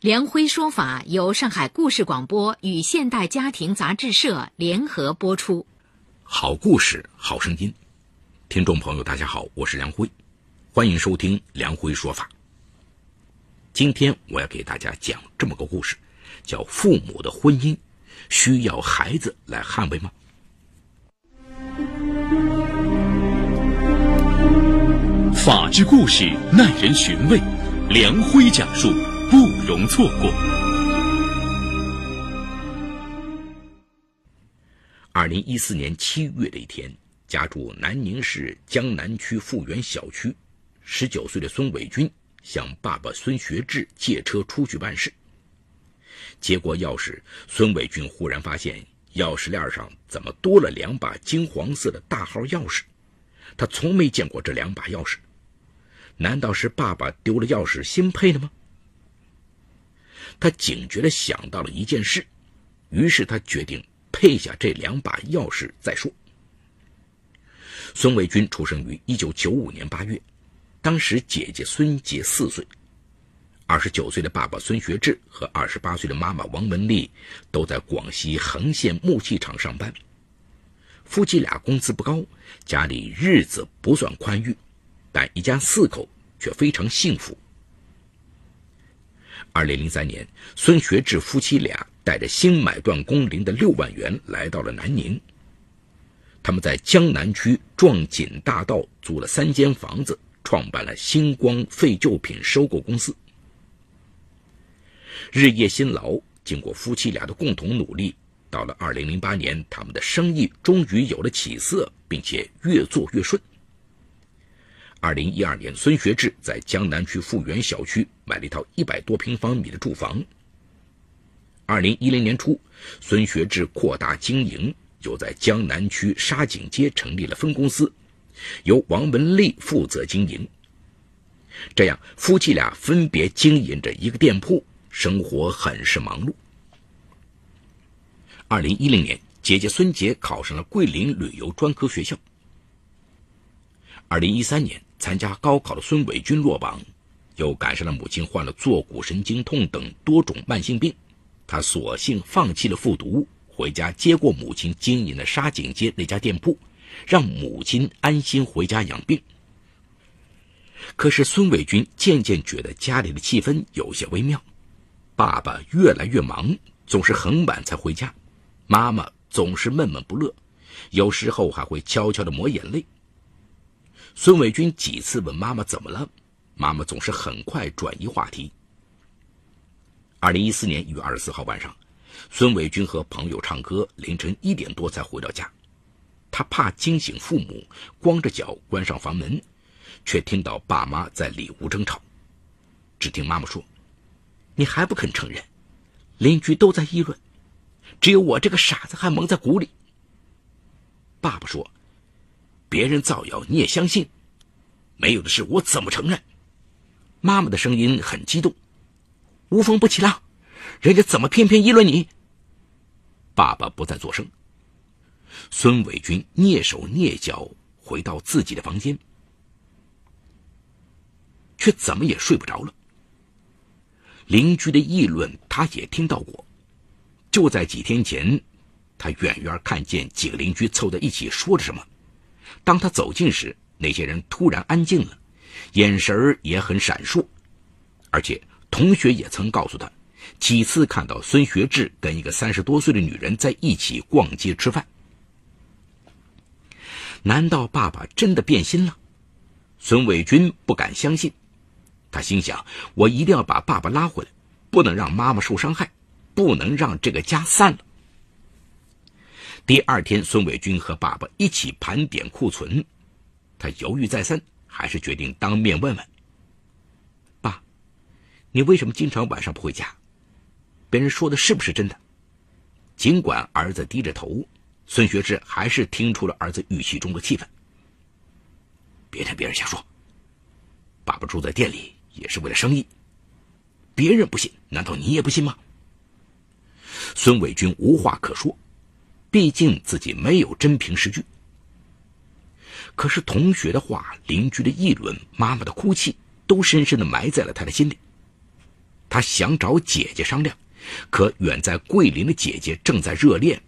梁辉说法由上海故事广播与现代家庭杂志社联合播出。好故事，好声音。听众朋友，大家好，我是梁辉，欢迎收听梁辉说法。今天我要给大家讲这么个故事，叫父母的婚姻需要孩子来捍卫吗？法治故事耐人寻味，梁辉讲述。不容错过。二零一四年七月的一天，家住南宁市江南区富源小区，十九岁的孙伟军向爸爸孙学志借车出去办事。接过钥匙，孙伟军忽然发现钥匙链上怎么多了两把金黄色的大号钥匙？他从没见过这两把钥匙，难道是爸爸丢了钥匙新配的吗？他警觉地想到了一件事，于是他决定配下这两把钥匙再说。孙伟军出生于一九九五年八月，当时姐姐孙杰四岁，二十九岁的爸爸孙学志和二十八岁的妈妈王文丽都在广西横县木器厂上班。夫妻俩工资不高，家里日子不算宽裕，但一家四口却非常幸福。二零零三年，孙学志夫妻俩带着新买断工龄的六万元来到了南宁。他们在江南区壮锦大道租了三间房子，创办了星光废旧品收购公司。日夜辛劳，经过夫妻俩的共同努力，到了二零零八年，他们的生意终于有了起色，并且越做越顺。二零一二年，孙学志在江南区富源小区买了一套一百多平方米的住房。二零一零年初，孙学志扩大经营，又在江南区沙井街成立了分公司，由王文丽负责经营。这样，夫妻俩分别经营着一个店铺，生活很是忙碌。二零一零年，姐姐孙杰考上了桂林旅游专科学校。二零一三年。参加高考的孙伟军落榜，又赶上了母亲患了坐骨神经痛等多种慢性病，他索性放弃了复读，回家接过母亲经营的沙井街那家店铺，让母亲安心回家养病。可是孙伟军渐渐觉得家里的气氛有些微妙，爸爸越来越忙，总是很晚才回家，妈妈总是闷闷不乐，有时候还会悄悄的抹眼泪。孙伟军几次问妈妈怎么了，妈妈总是很快转移话题。二零一四年一月二十四号晚上，孙伟军和朋友唱歌，凌晨一点多才回到家。他怕惊醒父母，光着脚关上房门，却听到爸妈在里屋争吵。只听妈妈说：“你还不肯承认？邻居都在议论，只有我这个傻子还蒙在鼓里。”爸爸说。别人造谣你也相信，没有的事我怎么承认？妈妈的声音很激动，无风不起浪，人家怎么偏偏议论你？爸爸不再作声。孙伟军蹑手蹑脚回到自己的房间，却怎么也睡不着了。邻居的议论他也听到过，就在几天前，他远远看见几个邻居凑在一起说着什么。当他走近时，那些人突然安静了，眼神也很闪烁，而且同学也曾告诉他，几次看到孙学志跟一个三十多岁的女人在一起逛街吃饭。难道爸爸真的变心了？孙伟军不敢相信，他心想：我一定要把爸爸拉回来，不能让妈妈受伤害，不能让这个家散了。第二天，孙伟军和爸爸一起盘点库存，他犹豫再三，还是决定当面问问：“爸，你为什么经常晚上不回家？别人说的是不是真的？”尽管儿子低着头，孙学志还是听出了儿子语气中的气愤。别听别人瞎说，爸爸住在店里也是为了生意。别人不信，难道你也不信吗？孙伟军无话可说，毕竟自己没有真凭实据。可是同学的话、邻居的议论、妈妈的哭泣，都深深的埋在了他的心里。他想找姐姐商量，可远在桂林的姐姐正在热恋，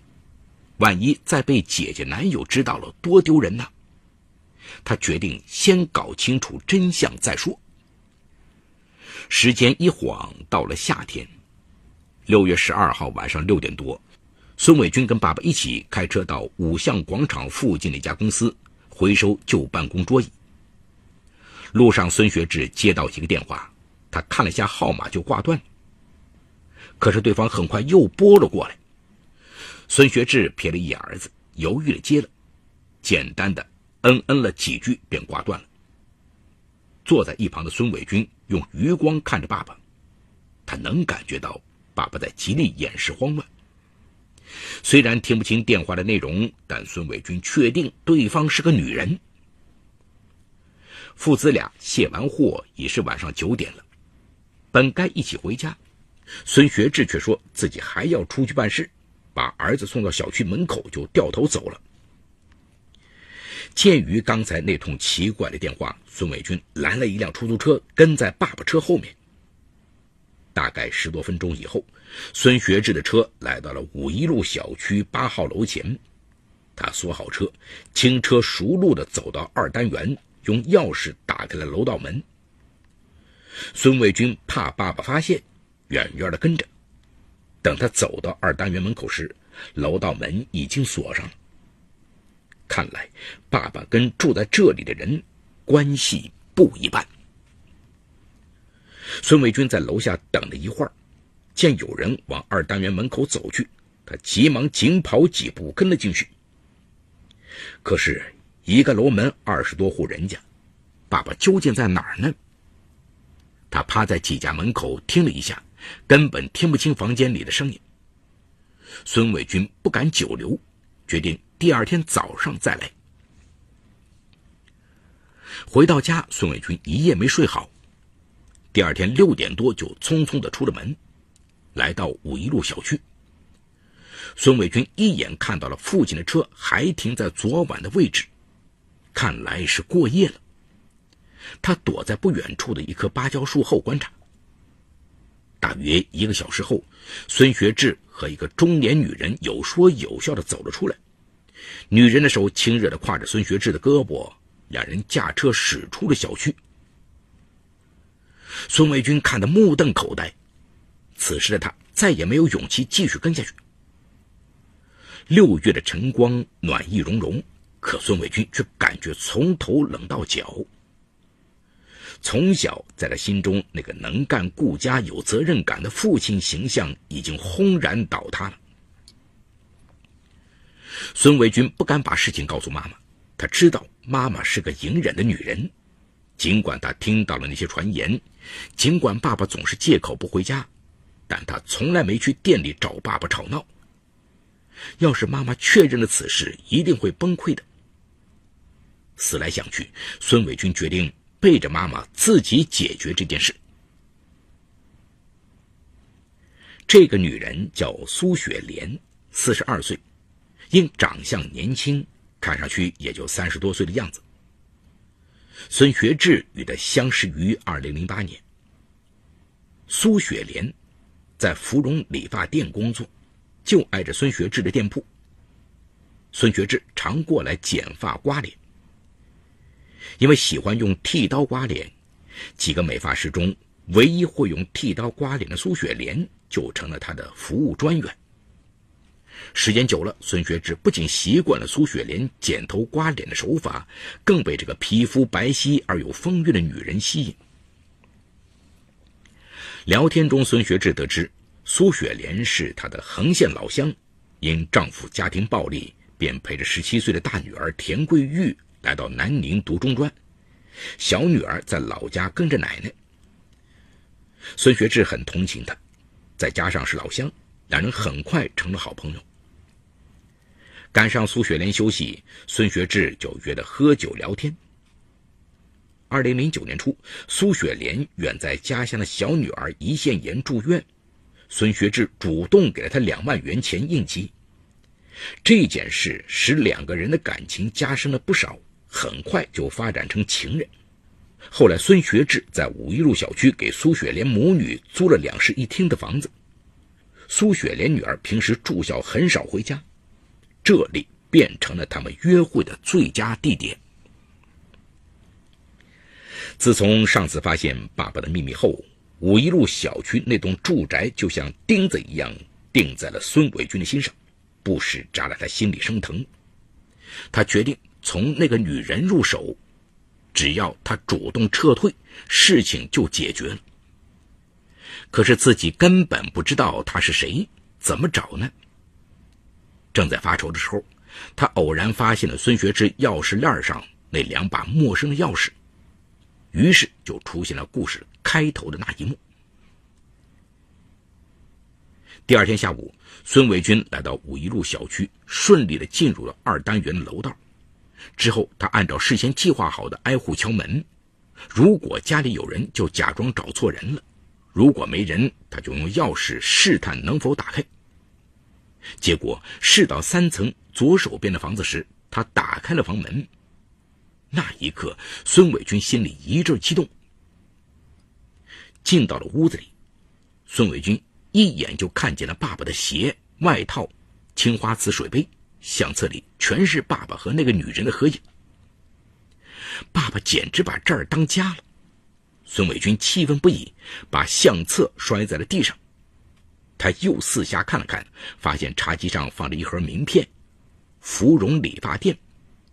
万一再被姐姐男友知道了，多丢人呐！他决定先搞清楚真相再说。时间一晃到了夏天，六月十二号晚上六点多，孙伟军跟爸爸一起开车到五象广场附近的一家公司回收旧办公桌椅。路上，孙学志接到一个电话，他看了一下号码就挂断了。可是对方很快又拨了过来，孙学志瞥了一眼儿子，犹豫的接了，简单的嗯嗯了几句便挂断了。坐在一旁的孙伟军用余光看着爸爸，他能感觉到爸爸在极力掩饰慌乱。虽然听不清电话的内容，但孙伟军确定对方是个女人。父子俩卸完货已是晚上九点了，本该一起回家，孙学志却说自己还要出去办事，把儿子送到小区门口就掉头走了。鉴于刚才那通奇怪的电话，孙伟军拦了一辆出租车，跟在爸爸车后面。大概十多分钟以后，孙学志的车来到了五一路小区八号楼前，他锁好车，轻车熟路地走到二单元，用钥匙打开了楼道门。孙卫军怕爸爸发现，远远地跟着。等他走到二单元门口时，楼道门已经锁上了。看来，爸爸跟住在这里的人关系不一般。孙伟军在楼下等了一会儿，见有人往二单元门口走去，他急忙紧跑几步跟了进去。可是，一个楼门二十多户人家，爸爸究竟在哪儿呢？他趴在几家门口听了一下，根本听不清房间里的声音。孙伟军不敢久留，决定。第二天早上再来。回到家，孙伟军一夜没睡好。第二天六点多就匆匆的出了门，来到五一路小区。孙伟军一眼看到了父亲的车还停在昨晚的位置，看来是过夜了。他躲在不远处的一棵芭蕉树后观察。大约一个小时后，孙学志和一个中年女人有说有笑的走了出来。女人的手亲热的挎着孙学志的胳膊，两人驾车驶出了小区。孙维军看得目瞪口呆，此时的他再也没有勇气继续跟下去。六月的晨光暖意融融，可孙伟军却感觉从头冷到脚。从小在他心中那个能干、顾家、有责任感的父亲形象已经轰然倒塌了。孙伟军不敢把事情告诉妈妈，他知道妈妈是个隐忍的女人。尽管他听到了那些传言，尽管爸爸总是借口不回家，但他从来没去店里找爸爸吵闹。要是妈妈确认了此事，一定会崩溃的。思来想去，孙伟军决定背着妈妈自己解决这件事。这个女人叫苏雪莲，四十二岁。因长相年轻，看上去也就三十多岁的样子。孙学志与他相识于二零零八年。苏雪莲在芙蓉理发店工作，就挨着孙学志的店铺。孙学志常过来剪发刮脸，因为喜欢用剃刀刮脸，几个美发师中唯一会用剃刀刮脸的苏雪莲就成了他的服务专员。时间久了，孙学志不仅习惯了苏雪莲剪头刮脸的手法，更被这个皮肤白皙而有风韵的女人吸引。聊天中，孙学志得知苏雪莲是他的横县老乡，因丈夫家庭暴力，便陪着十七岁的大女儿田桂玉来到南宁读中专，小女儿在老家跟着奶奶。孙学志很同情她，再加上是老乡，两人很快成了好朋友。赶上苏雪莲休息，孙学志就约她喝酒聊天。二零零九年初，苏雪莲远在家乡的小女儿胰腺炎住院，孙学志主动给了她两万元钱应急。这件事使两个人的感情加深了不少，很快就发展成情人。后来，孙学志在五一路小区给苏雪莲母女租了两室一厅的房子。苏雪莲女儿平时住校，很少回家，这里变成了他们约会的最佳地点。自从上次发现爸爸的秘密后，五一路小区那栋住宅就像钉子一样钉在了孙伟军的心上，不时扎得他心里生疼。他决定从那个女人入手。只要他主动撤退，事情就解决了。可是自己根本不知道他是谁，怎么找呢？正在发愁的时候，他偶然发现了孙学之钥匙链上那两把陌生的钥匙，于是就出现了故事开头的那一幕。第二天下午，孙伟军来到五一路小区，顺利的进入了二单元楼道。之后，他按照事先计划好的挨户敲门，如果家里有人，就假装找错人了；如果没人，他就用钥匙试探能否打开。结果试到三层左手边的房子时，他打开了房门。那一刻，孙伟军心里一阵激动。进到了屋子里，孙伟军一眼就看见了爸爸的鞋、外套、青花瓷水杯。相册里全是爸爸和那个女人的合影。爸爸简直把这儿当家了。孙伟军气愤不已，把相册摔在了地上。他又四下看了看，发现茶几上放着一盒名片：“芙蓉理发店，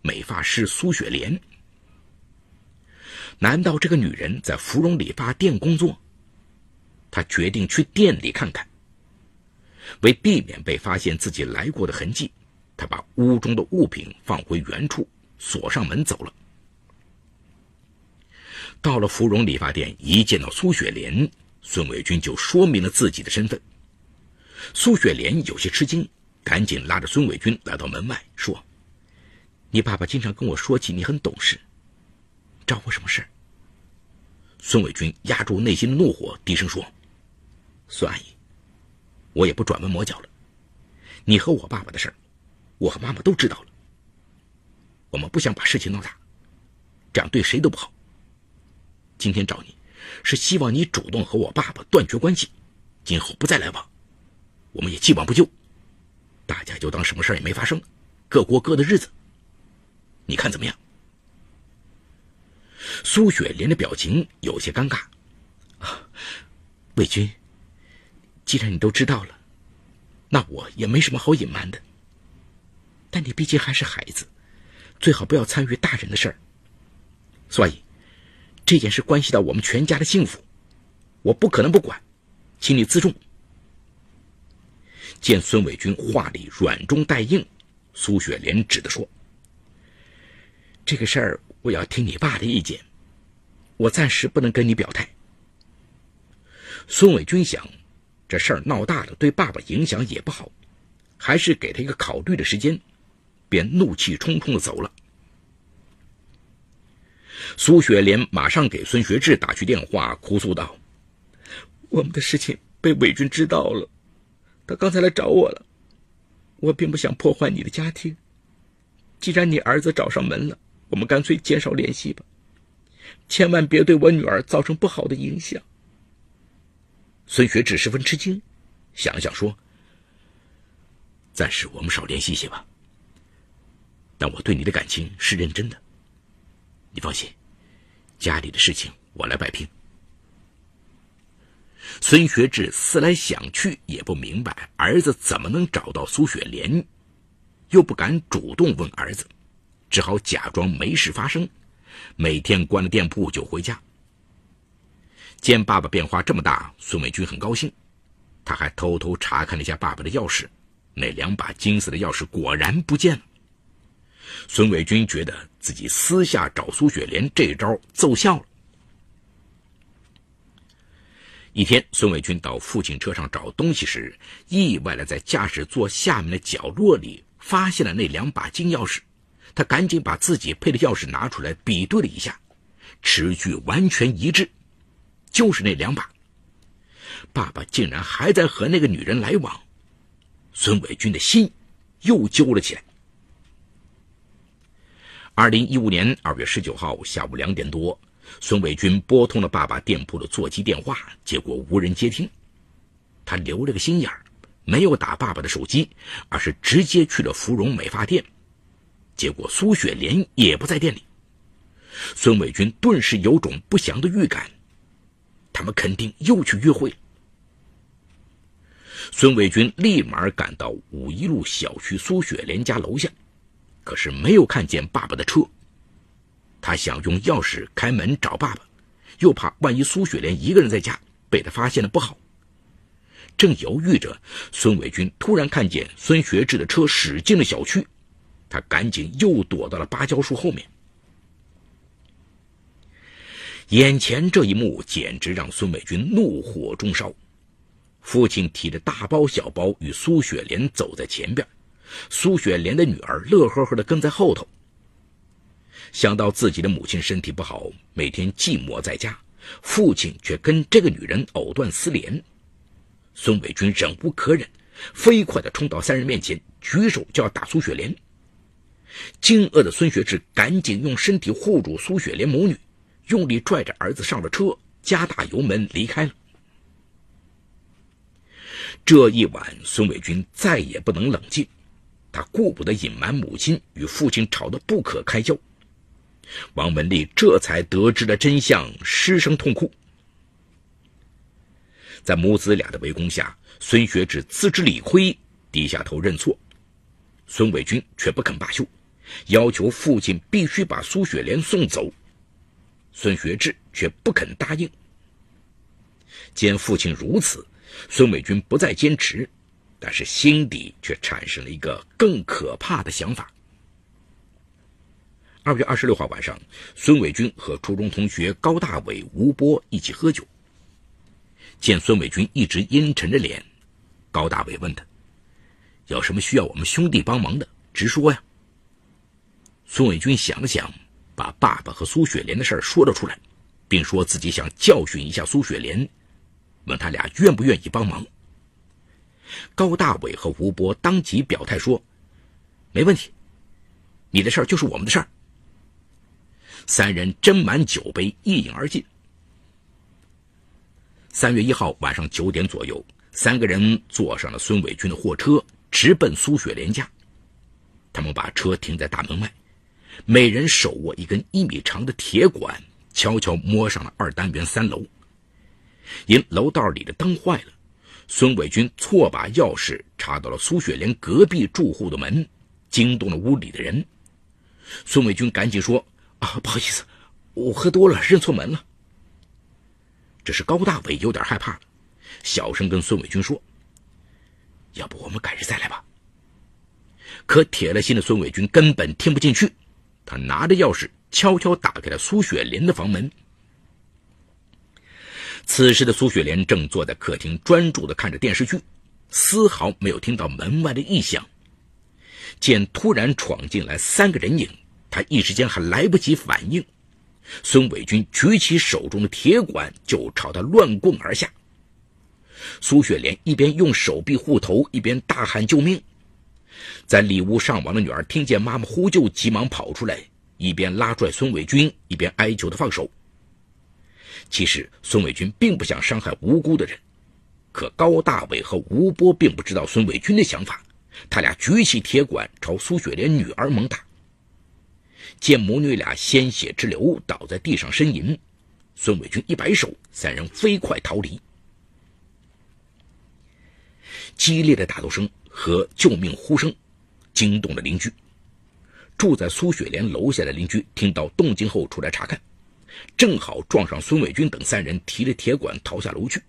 美发师苏雪莲。”难道这个女人在芙蓉理发店工作？他决定去店里看看。为避免被发现自己来过的痕迹。他把屋中的物品放回原处，锁上门走了。到了芙蓉理发店，一见到苏雪莲，孙伟军就说明了自己的身份。苏雪莲有些吃惊，赶紧拉着孙伟军来到门外，说：“你爸爸经常跟我说起你很懂事，找我什么事孙伟军压住内心的怒火，低声说：“孙阿姨，我也不转弯抹角了，你和我爸爸的事儿。”我和妈妈都知道了，我们不想把事情闹大，这样对谁都不好。今天找你，是希望你主动和我爸爸断绝关系，今后不再来往。我们也既往不咎，大家就当什么事也没发生，各过各的日子。你看怎么样？苏雪莲的表情有些尴尬。魏军，既然你都知道了，那我也没什么好隐瞒的。但你毕竟还是孩子，最好不要参与大人的事儿。所以，这件事关系到我们全家的幸福，我不可能不管，请你自重。见孙伟军话里软中带硬，苏雪莲只得说：“这个事儿我要听你爸的意见，我暂时不能跟你表态。”孙伟军想，这事儿闹大了，对爸爸影响也不好，还是给他一个考虑的时间。便怒气冲冲的走了。苏雪莲马上给孙学志打去电话，哭诉道：“我们的事情被伟军知道了，他刚才来找我了。我并不想破坏你的家庭，既然你儿子找上门了，我们干脆减少联系吧，千万别对我女儿造成不好的影响。”孙学志十分吃惊，想了想说：“暂时我们少联系一些吧。”但我对你的感情是认真的，你放心，家里的事情我来摆平。孙学志思来想去也不明白儿子怎么能找到苏雪莲，又不敢主动问儿子，只好假装没事发生，每天关了店铺就回家。见爸爸变化这么大，孙伟军很高兴，他还偷偷查看了一下爸爸的钥匙，那两把金色的钥匙果然不见了。孙伟军觉得自己私下找苏雪莲这招奏效了。一天，孙伟军到父亲车上找东西时，意外的在驾驶座下面的角落里发现了那两把金钥匙，他赶紧把自己配的钥匙拿出来比对了一下，持据完全一致，就是那两把。爸爸竟然还在和那个女人来往，孙伟军的心又揪了起来。二零一五年二月十九号下午两点多，孙伟军拨通了爸爸店铺的座机电话，结果无人接听。他留了个心眼儿，没有打爸爸的手机，而是直接去了芙蓉美发店。结果苏雪莲也不在店里，孙伟军顿时有种不祥的预感，他们肯定又去约会。孙伟军立马赶到五一路小区苏雪莲家楼下，可是没有看见爸爸的车。他想用钥匙开门找爸爸，又怕万一苏雪莲一个人在家被他发现了不好。正犹豫着，孙伟军突然看见孙学志的车驶进了小区，他赶紧又躲到了芭蕉树后面。眼前这一幕简直让孙伟军怒火中烧。父亲提着大包小包与苏雪莲走在前边，苏雪莲的女儿乐呵呵的跟在后头。想到自己的母亲身体不好，每天寂寞在家，父亲却跟这个女人藕断丝连，孙伟军忍无可忍，飞快的冲到三人面前，举手就要打苏雪莲。惊愕的孙学志赶紧用身体护住苏雪莲母女，用力拽着儿子上了车，加大油门离开了。这一晚，孙伟军再也不能冷静，他顾不得隐瞒母亲与父亲吵得不可开交。王文丽这才得知了真相，失声痛哭。在母子俩的围攻下，孙学志自知理亏，低下头认错。孙伟军却不肯罢休，要求父亲必须把苏雪莲送走。孙学志却不肯答应。见父亲如此。孙伟军不再坚持，但是心底却产生了一个更可怕的想法。二月二十六号晚上，孙伟军和初中同学高大伟、吴波一起喝酒。见孙伟军一直阴沉着脸，高大伟问他：“有什么需要我们兄弟帮忙的，直说呀。”孙伟军想了想，把爸爸和苏雪莲的事说了出来，并说自己想教训一下苏雪莲。问他俩愿不愿意帮忙。高大伟和吴波当即表态说：“没问题，你的事儿就是我们的事儿。”三人斟满酒杯，一饮而尽。三月一号晚上九点左右，三个人坐上了孙伟军的货车，直奔苏雪莲家。他们把车停在大门外，每人手握一根一米长的铁管，悄悄摸上了二单元三楼。因楼道里的灯坏了，孙伟军错把钥匙插到了苏雪莲隔壁住户的门，惊动了屋里的人。孙伟军赶紧说：“啊，不好意思，我喝多了，认错门了。”这是高大伟有点害怕了，小声跟孙伟军说：“要不我们改日再来吧。”可铁了心的孙伟军根本听不进去，他拿着钥匙悄悄打开了苏雪莲的房门。此时的苏雪莲正坐在客厅，专注地看着电视剧，丝毫没有听到门外的异响。见突然闯进来三个人影，他一时间还来不及反应，孙伟军举起手中的铁管就朝他乱棍而下。苏雪莲一边用手臂护头，一边大喊救命。在里屋上网的女儿听见妈妈呼救，急忙跑出来，一边拉拽孙伟军，一边哀求他放手。其实孙伟军并不想伤害无辜的人，可高大伟和吴波并不知道孙伟军的想法，他俩举起铁管朝苏雪莲女儿猛打。见母女俩鲜血直流，倒在地上呻吟，孙伟军一摆手，三人飞快逃离。激烈的打斗声和救命呼声惊动了邻居，住在苏雪莲楼下的邻居听到动静后出来查看。正好撞上孙伟军等三人提着铁管逃下楼去，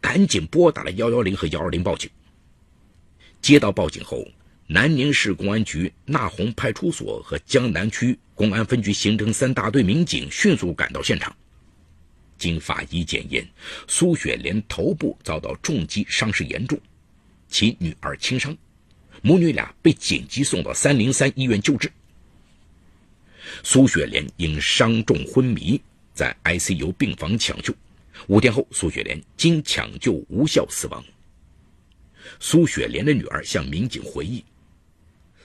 赶紧拨打了幺幺零和幺二零报警。接到报警后，南宁市公安局纳洪派出所和江南区公安分局刑侦三大队民警迅速赶到现场。经法医检验，苏雪莲头部遭到重击，伤势严重，其女儿轻伤，母女俩被紧急送到三零三医院救治。苏雪莲因伤重昏迷，在 ICU 病房抢救，五天后，苏雪莲经抢救无效死亡。苏雪莲的女儿向民警回忆，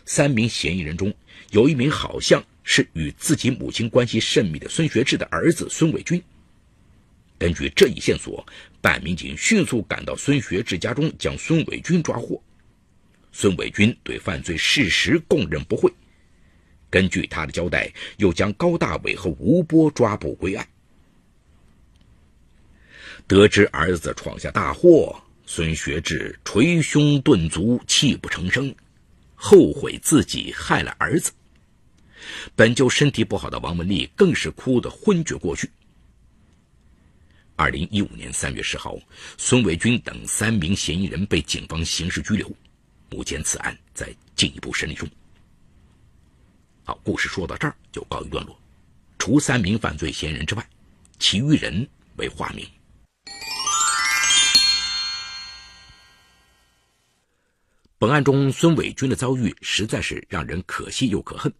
三名嫌疑人中有一名好像是与自己母亲关系甚密的孙学志的儿子孙伟军。根据这一线索，办案民警迅速赶到孙学志家中，将孙伟军抓获。孙伟军对犯罪事实供认不讳。根据他的交代，又将高大伟和吴波抓捕归案。得知儿子闯下大祸，孙学志捶胸顿足，泣不成声，后悔自己害了儿子。本就身体不好的王文丽更是哭得昏厥过去。二零一五年三月十号，孙伟军等三名嫌疑人被警方刑事拘留。目前此案在进一步审理中。好，故事说到这儿就告一段落。除三名犯罪嫌疑人之外，其余人为化名。本案中，孙伟军的遭遇实在是让人可惜又可恨。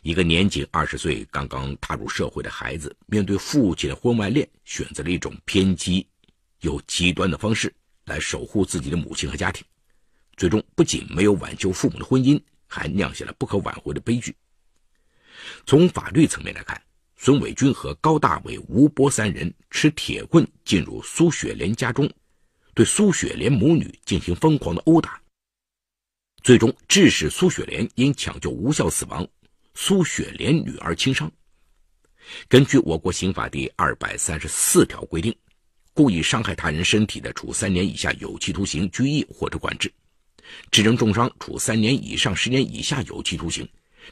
一个年仅二十岁、刚刚踏入社会的孩子，面对父亲的婚外恋，选择了一种偏激又极端的方式来守护自己的母亲和家庭，最终不仅没有挽救父母的婚姻，还酿下了不可挽回的悲剧。从法律层面来看，孙伟军和高大伟、吴波三人持铁棍进入苏雪莲家中，对苏雪莲母女进行疯狂的殴打，最终致使苏雪莲因抢救无效死亡。苏雪莲女儿轻伤。根据我国刑法第二百三十四条规定，故意伤害他人身体的，处三年以下有期徒刑、拘役或者管制；致人重伤，处三年以上十年以下有期徒刑；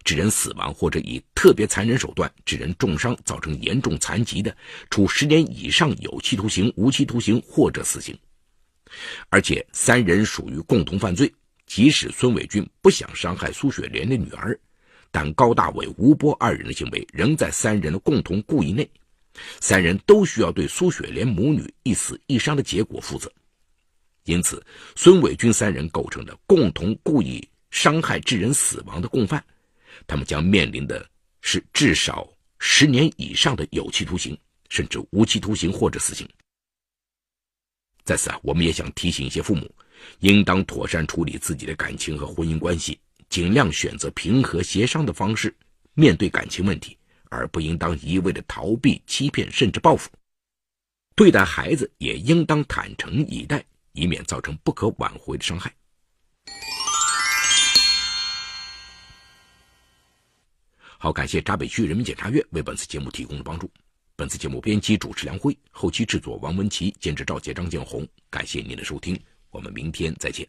致人死亡或者以特别残忍手段致人重伤，造成严重残疾的，处十年以上有期徒刑、无期徒刑或者死刑。而且三人属于共同犯罪，即使孙伟军不想伤害苏雪莲的女儿。但高大伟、吴波二人的行为仍在三人的共同故意内，三人都需要对苏雪莲母女一死一伤的结果负责。因此，孙伟军三人构成的共同故意伤害致人死亡的共犯，他们将面临的是至少十年以上的有期徒刑，甚至无期徒刑或者死刑。在此啊，我们也想提醒一些父母，应当妥善处理自己的感情和婚姻关系。尽量选择平和协商的方式面对感情问题，而不应当一味的逃避、欺骗甚至报复。对待孩子也应当坦诚以待，以免造成不可挽回的伤害。好，感谢闸北区人民检察院为本次节目提供的帮助。本次节目编辑主持梁辉，后期制作王文琪，监制赵杰、张建红。感谢您的收听，我们明天再见。